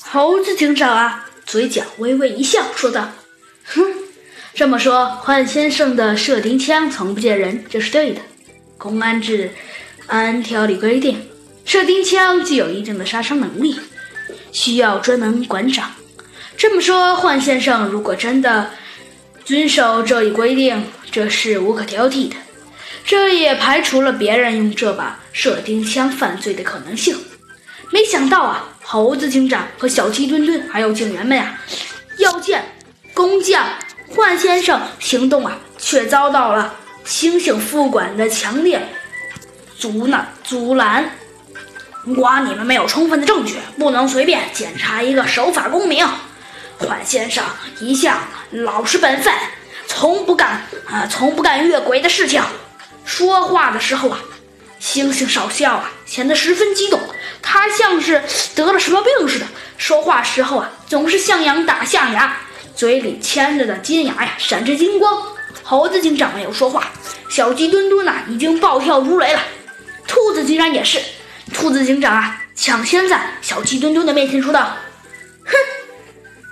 猴子警长啊，嘴角微微一笑，说道：“哼，这么说，幻先生的射钉枪从不见人，这是对的。公安制安条例规定，射钉枪具有一定的杀伤能力，需要专门馆长。这么说，幻先生如果真的遵守这一规定，这是无可挑剔的。这也排除了别人用这把射钉枪犯罪的可能性。没想到啊！”猴子警长和小鸡墩墩还有警员们呀，要见工匠幻先生行动啊，却遭到了猩猩副管的强烈阻呢阻拦。如果你们没有充分的证据，不能随便检查一个守法公民。幻先生一向老实本分，从不干啊，从不干越轨的事情。说话的时候啊。星星少校啊，显得十分激动，他像是得了什么病似的，说话时候啊，总是像羊打象牙，嘴里牵着的金牙呀，闪着金光。猴子警长没有说话，小鸡墩墩呐，已经暴跳如雷了。兔子警长也是，兔子警长啊，抢先在小鸡墩墩的面前说道：“哼，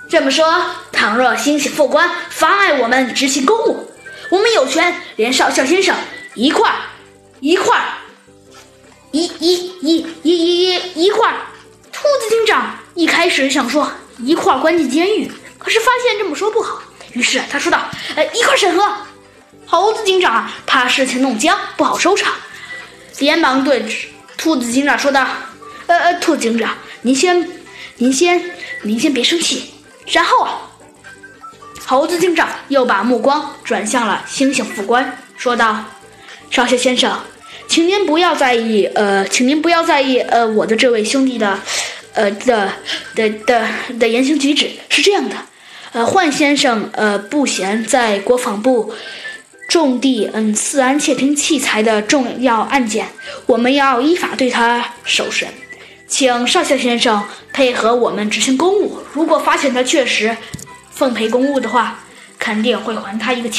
这么说，倘若星星副官妨碍我们执行公务，我们有权连少校先生一块一块。”一一一一一一一块，兔子警长一开始想说一块关进监狱，可是发现这么说不好，于是他说道：“呃，一块审核。”猴子警长怕事情弄僵，不好收场，连忙对兔子警长说道：“呃呃，兔警长，您先，您先，您先别生气。”然后啊，猴子警长又把目光转向了猩猩副官，说道：“少校先生。”请您不要在意，呃，请您不要在意，呃，我的这位兄弟的，呃的的的的言行举止是这样的，呃，幻先生，呃，不嫌在国防部种地，嗯，私安窃听器材的重要案件，我们要依法对他受审，请少校先生配合我们执行公务。如果发现他确实奉陪公务的话，肯定会还他一个清。